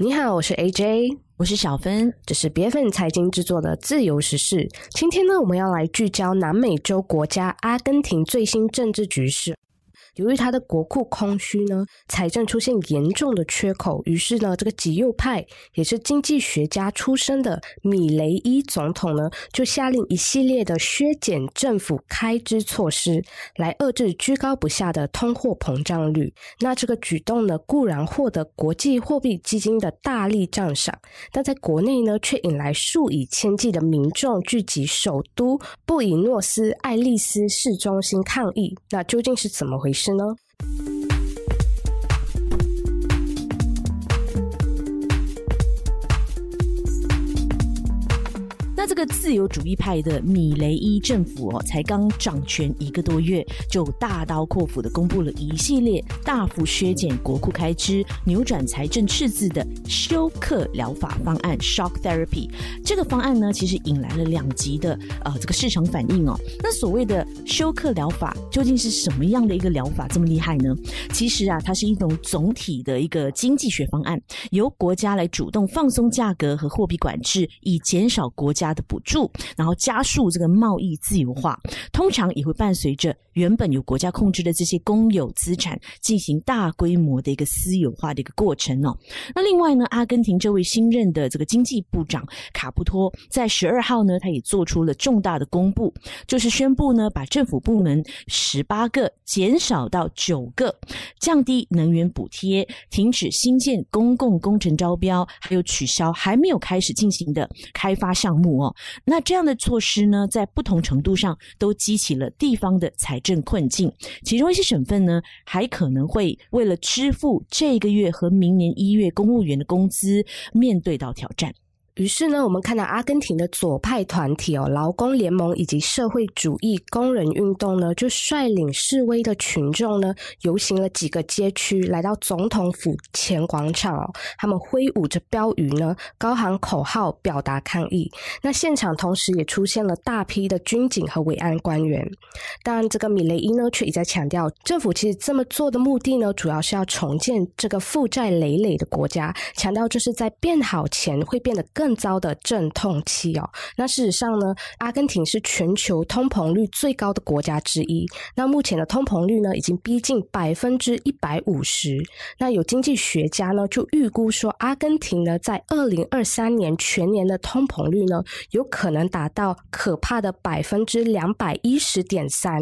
你好，我是 AJ，我是小芬，这是别份财经制作的自由时事。今天呢，我们要来聚焦南美洲国家阿根廷最新政治局势。由于他的国库空虚呢，财政出现严重的缺口，于是呢，这个极右派也是经济学家出身的米雷伊总统呢，就下令一系列的削减政府开支措施，来遏制居高不下的通货膨胀率。那这个举动呢，固然获得国际货币基金的大力赞赏，但在国内呢，却引来数以千计的民众聚集首都布宜诺斯艾利斯市中心抗议。那究竟是怎么回事？呢？个自由主义派的米雷伊政府哦，才刚掌权一个多月，就大刀阔斧的公布了一系列大幅削减国库开支、扭转财政赤字的休克疗法方案 （Shock Therapy）。这个方案呢，其实引来了两极的呃这个市场反应哦。那所谓的休克疗法究竟是什么样的一个疗法这么厉害呢？其实啊，它是一种总体的一个经济学方案，由国家来主动放松价格和货币管制，以减少国家。的补助，然后加速这个贸易自由化，通常也会伴随着原本由国家控制的这些公有资产进行大规模的一个私有化的一个过程哦。那另外呢，阿根廷这位新任的这个经济部长卡布托在十二号呢，他也做出了重大的公布，就是宣布呢，把政府部门十八个减少到九个，降低能源补贴，停止新建公共工程招标，还有取消还没有开始进行的开发项目。哦，那这样的措施呢，在不同程度上都激起了地方的财政困境，其中一些省份呢，还可能会为了支付这个月和明年一月公务员的工资，面对到挑战。于是呢，我们看到阿根廷的左派团体哦，劳工联盟以及社会主义工人运动呢，就率领示威的群众呢，游行了几个街区，来到总统府前广场哦。他们挥舞着标语呢，高喊口号，表达抗议。那现场同时也出现了大批的军警和维安官员。当然，这个米雷伊呢，却一再强调，政府其实这么做的目的呢，主要是要重建这个负债累累的国家，强调这是在变好前会变得更。更糟的阵痛期哦。那事实上呢，阿根廷是全球通膨率最高的国家之一。那目前的通膨率呢，已经逼近百分之一百五十。那有经济学家呢，就预估说，阿根廷呢，在二零二三年全年的通膨率呢，有可能达到可怕的百分之两百一十点三。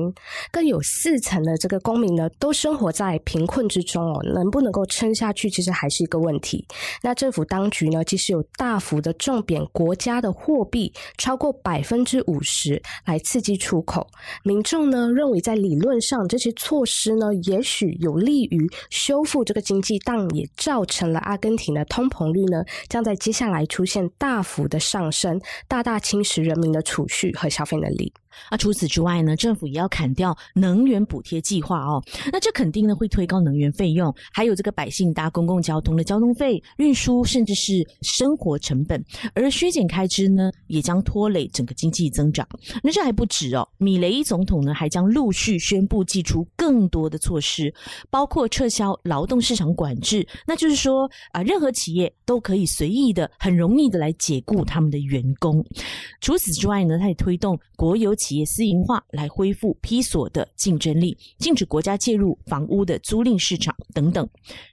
更有四成的这个公民呢，都生活在贫困之中哦。能不能够撑下去，其实还是一个问题。那政府当局呢，其实有大幅的。重贬国家的货币超过百分之五十，来刺激出口。民众呢认为，在理论上这些措施呢，也许有利于修复这个经济，但也造成了阿根廷的通膨率呢将在接下来出现大幅的上升，大大侵蚀人民的储蓄和消费能力。啊，除此之外呢，政府也要砍掉能源补贴计划哦。那这肯定呢会推高能源费用，还有这个百姓搭公共交通的交通费、运输，甚至是生活成本。而削减开支呢，也将拖累整个经济增长。那这还不止哦，米雷伊总统呢还将陆续宣布祭出更多的措施，包括撤销劳动市场管制，那就是说啊，任何企业都可以随意的、很容易的来解雇他们的员工。除此之外呢，他也推动国有。企企业私营化来恢复批所的竞争力，禁止国家介入房屋的租赁市场等等。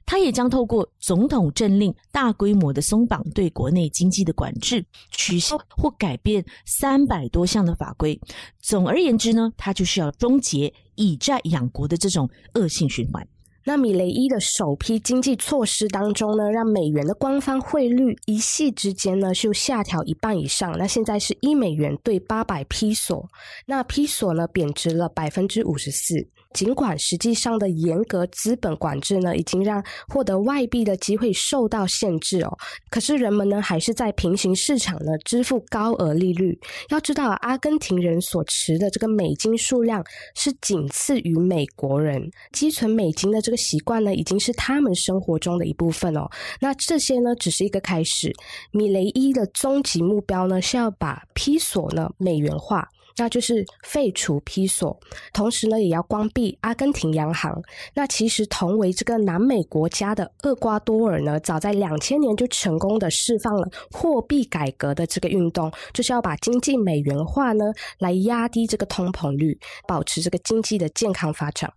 他也将透过总统政令大规模的松绑对国内经济的管制，取消或改变三百多项的法规。总而言之呢，他就是要终结以债养国的这种恶性循环。那米雷伊的首批经济措施当中呢，让美元的官方汇率一夕之间呢就下调一半以上。那现在是一美元兑八百披索，那披索呢贬值了百分之五十四。尽管实际上的严格资本管制呢，已经让获得外币的机会受到限制哦，可是人们呢还是在平行市场呢支付高额利率。要知道，阿根廷人所持的这个美金数量是仅次于美国人，积存美金的这个习惯呢，已经是他们生活中的一部分哦。那这些呢，只是一个开始。米雷伊的终极目标呢，是要把披索呢美元化。那就是废除批索，同时呢也要关闭阿根廷央行。那其实同为这个南美国家的厄瓜多尔呢，早在两千年就成功的释放了货币改革的这个运动，就是要把经济美元化呢，来压低这个通膨率，保持这个经济的健康发展。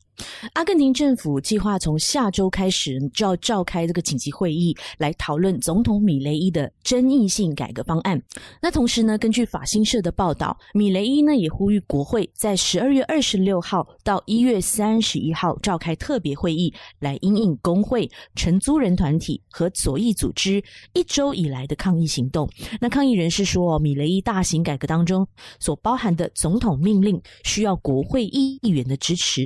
阿根廷政府计划从下周开始就要召开这个紧急会议，来讨论总统米雷伊的争议性改革方案。那同时呢，根据法新社的报道，米雷伊呢也呼吁国会在十二月二十六号到一月三十一号召开特别会议，来应应工会、承租人团体和左翼组织一周以来的抗议行动。那抗议人士说，米雷伊大型改革当中所包含的总统命令需要国会议员的支持。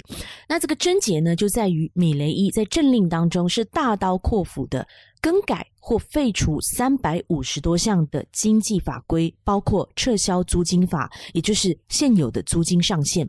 那这个症结呢，就在于米雷伊在政令当中是大刀阔斧的更改或废除三百五十多项的经济法规，包括撤销租金法，也就是现有的租金上限。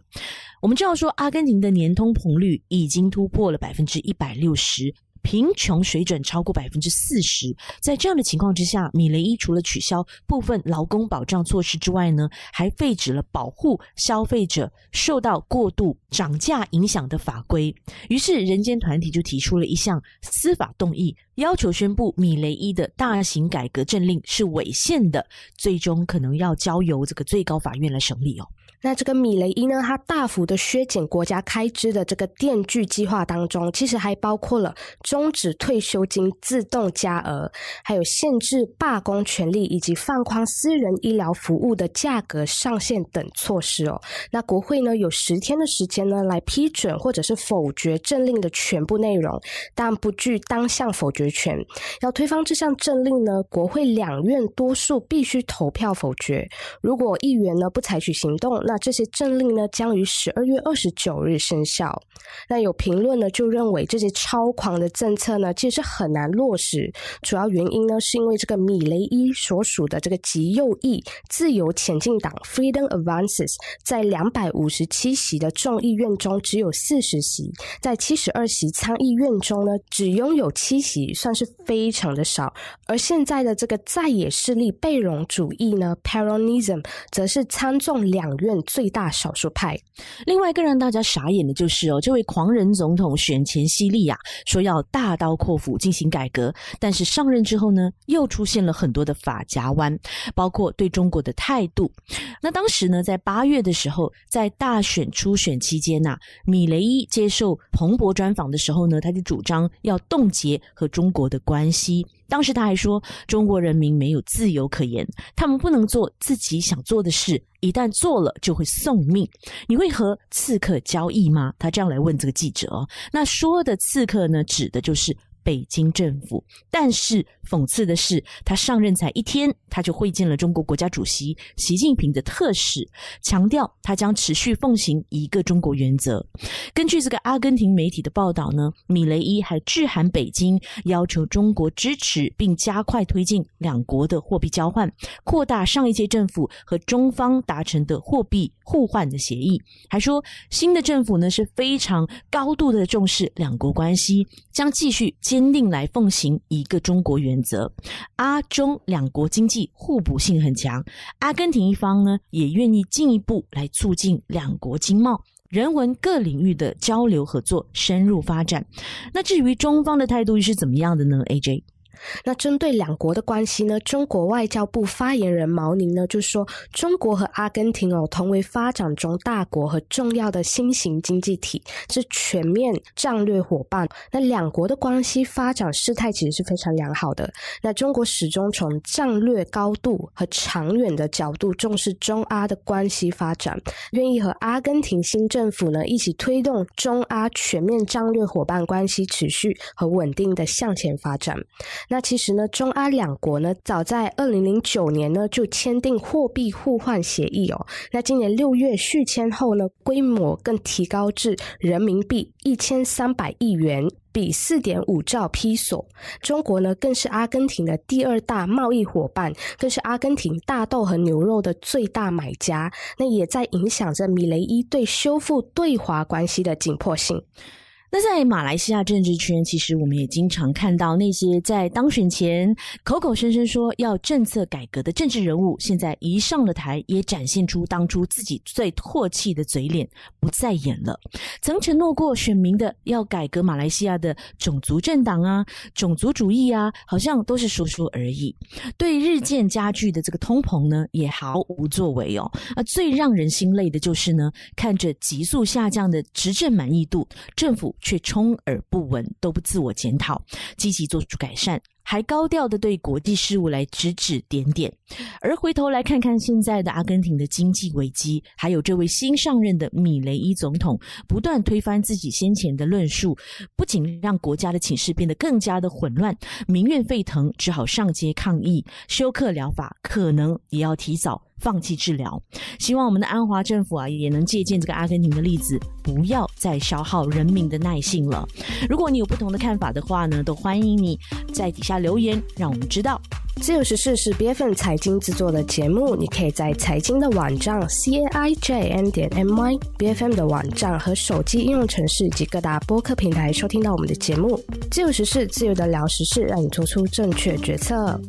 我们知道说，阿根廷的年通膨率已经突破了百分之一百六十。贫穷水准超过百分之四十，在这样的情况之下，米雷伊除了取消部分劳工保障措施之外呢，还废止了保护消费者受到过度涨价影响的法规。于是，人间团体就提出了一项司法动议，要求宣布米雷伊的大型改革政令是违宪的，最终可能要交由这个最高法院来审理哦。那这个米雷伊呢，他大幅的削减国家开支的这个电锯计划当中，其实还包括了终止退休金自动加额，还有限制罢工权利以及放宽私人医疗服务的价格上限等措施哦。那国会呢有十天的时间呢来批准或者是否决政令的全部内容，但不具当项否决权。要推翻这项政令呢，国会两院多数必须投票否决。如果议员呢不采取行动，那这些政令呢，将于十二月二十九日生效。那有评论呢，就认为这些超狂的政策呢，其实很难落实。主要原因呢，是因为这个米雷伊所属的这个极右翼自由前进党 （Freedom Advances） 在两百五十七席的众议院中只有四十席，在七十二席参议院中呢，只拥有七席，算是非常的少。而现在的这个在野势力贝隆主义呢 （Peronism） 则是参众两院。最大少数派。另外一个让大家傻眼的就是哦，这位狂人总统选前犀利啊，说要大刀阔斧进行改革，但是上任之后呢，又出现了很多的法夹弯，包括对中国的态度。那当时呢，在八月的时候，在大选初选期间呐，米雷伊接受彭博专访的时候呢，他就主张要冻结和中国的关系。当时他还说，中国人民没有自由可言，他们不能做自己想做的事，一旦做了就会送命。你会和刺客交易吗？他这样来问这个记者。那说的刺客呢，指的就是。北京政府，但是讽刺的是，他上任才一天，他就会见了中国国家主席习近平的特使，强调他将持续奉行一个中国原则。根据这个阿根廷媒体的报道呢，米雷伊还致函北京，要求中国支持并加快推进两国的货币交换，扩大上一届政府和中方达成的货币互换的协议。还说，新的政府呢是非常高度的重视两国关系，将继续。坚定来奉行一个中国原则，阿中两国经济互补性很强，阿根廷一方呢也愿意进一步来促进两国经贸、人文各领域的交流合作深入发展。那至于中方的态度又是怎么样的呢？AJ。那针对两国的关系呢？中国外交部发言人毛宁呢就说，中国和阿根廷哦同为发展中大国和重要的新型经济体，是全面战略伙伴。那两国的关系发展事态其实是非常良好的。那中国始终从战略高度和长远的角度重视中阿的关系发展，愿意和阿根廷新政府呢一起推动中阿全面战略伙伴关系持续和稳定的向前发展。那其实呢，中阿两国呢，早在二零零九年呢就签订货币互换协议哦。那今年六月续签后呢，规模更提高至人民币一千三百亿元，比四点五兆披索。中国呢，更是阿根廷的第二大贸易伙伴，更是阿根廷大豆和牛肉的最大买家。那也在影响着米雷伊对修复对华关系的紧迫性。那在马来西亚政治圈，其实我们也经常看到那些在当选前口口声声说要政策改革的政治人物，现在一上了台，也展现出当初自己最唾弃的嘴脸，不再演了。曾承诺过选民的要改革马来西亚的种族政党啊、种族主义啊，好像都是说说而已。对日渐加剧的这个通膨呢，也毫无作为哦。啊，最让人心累的就是呢，看着急速下降的执政满意度，政府。却充耳不闻，都不自我检讨，积极做出改善。还高调的对国际事务来指指点点，而回头来看看现在的阿根廷的经济危机，还有这位新上任的米雷伊总统不断推翻自己先前的论述，不仅让国家的情势变得更加的混乱，民怨沸腾，只好上街抗议，休克疗法可能也要提早放弃治疗。希望我们的安华政府啊，也能借鉴这个阿根廷的例子，不要再消耗人民的耐性了。如果你有不同的看法的话呢，都欢迎你在底下。留言让我们知道。自由时事是 B F M 财经制作的节目，你可以在财经的网站 c a i j n 点 M Y B F M 的网站和手机应用程式以及各大播客平台收听到我们的节目。自由时事，自由的聊时事，让你做出正确决策。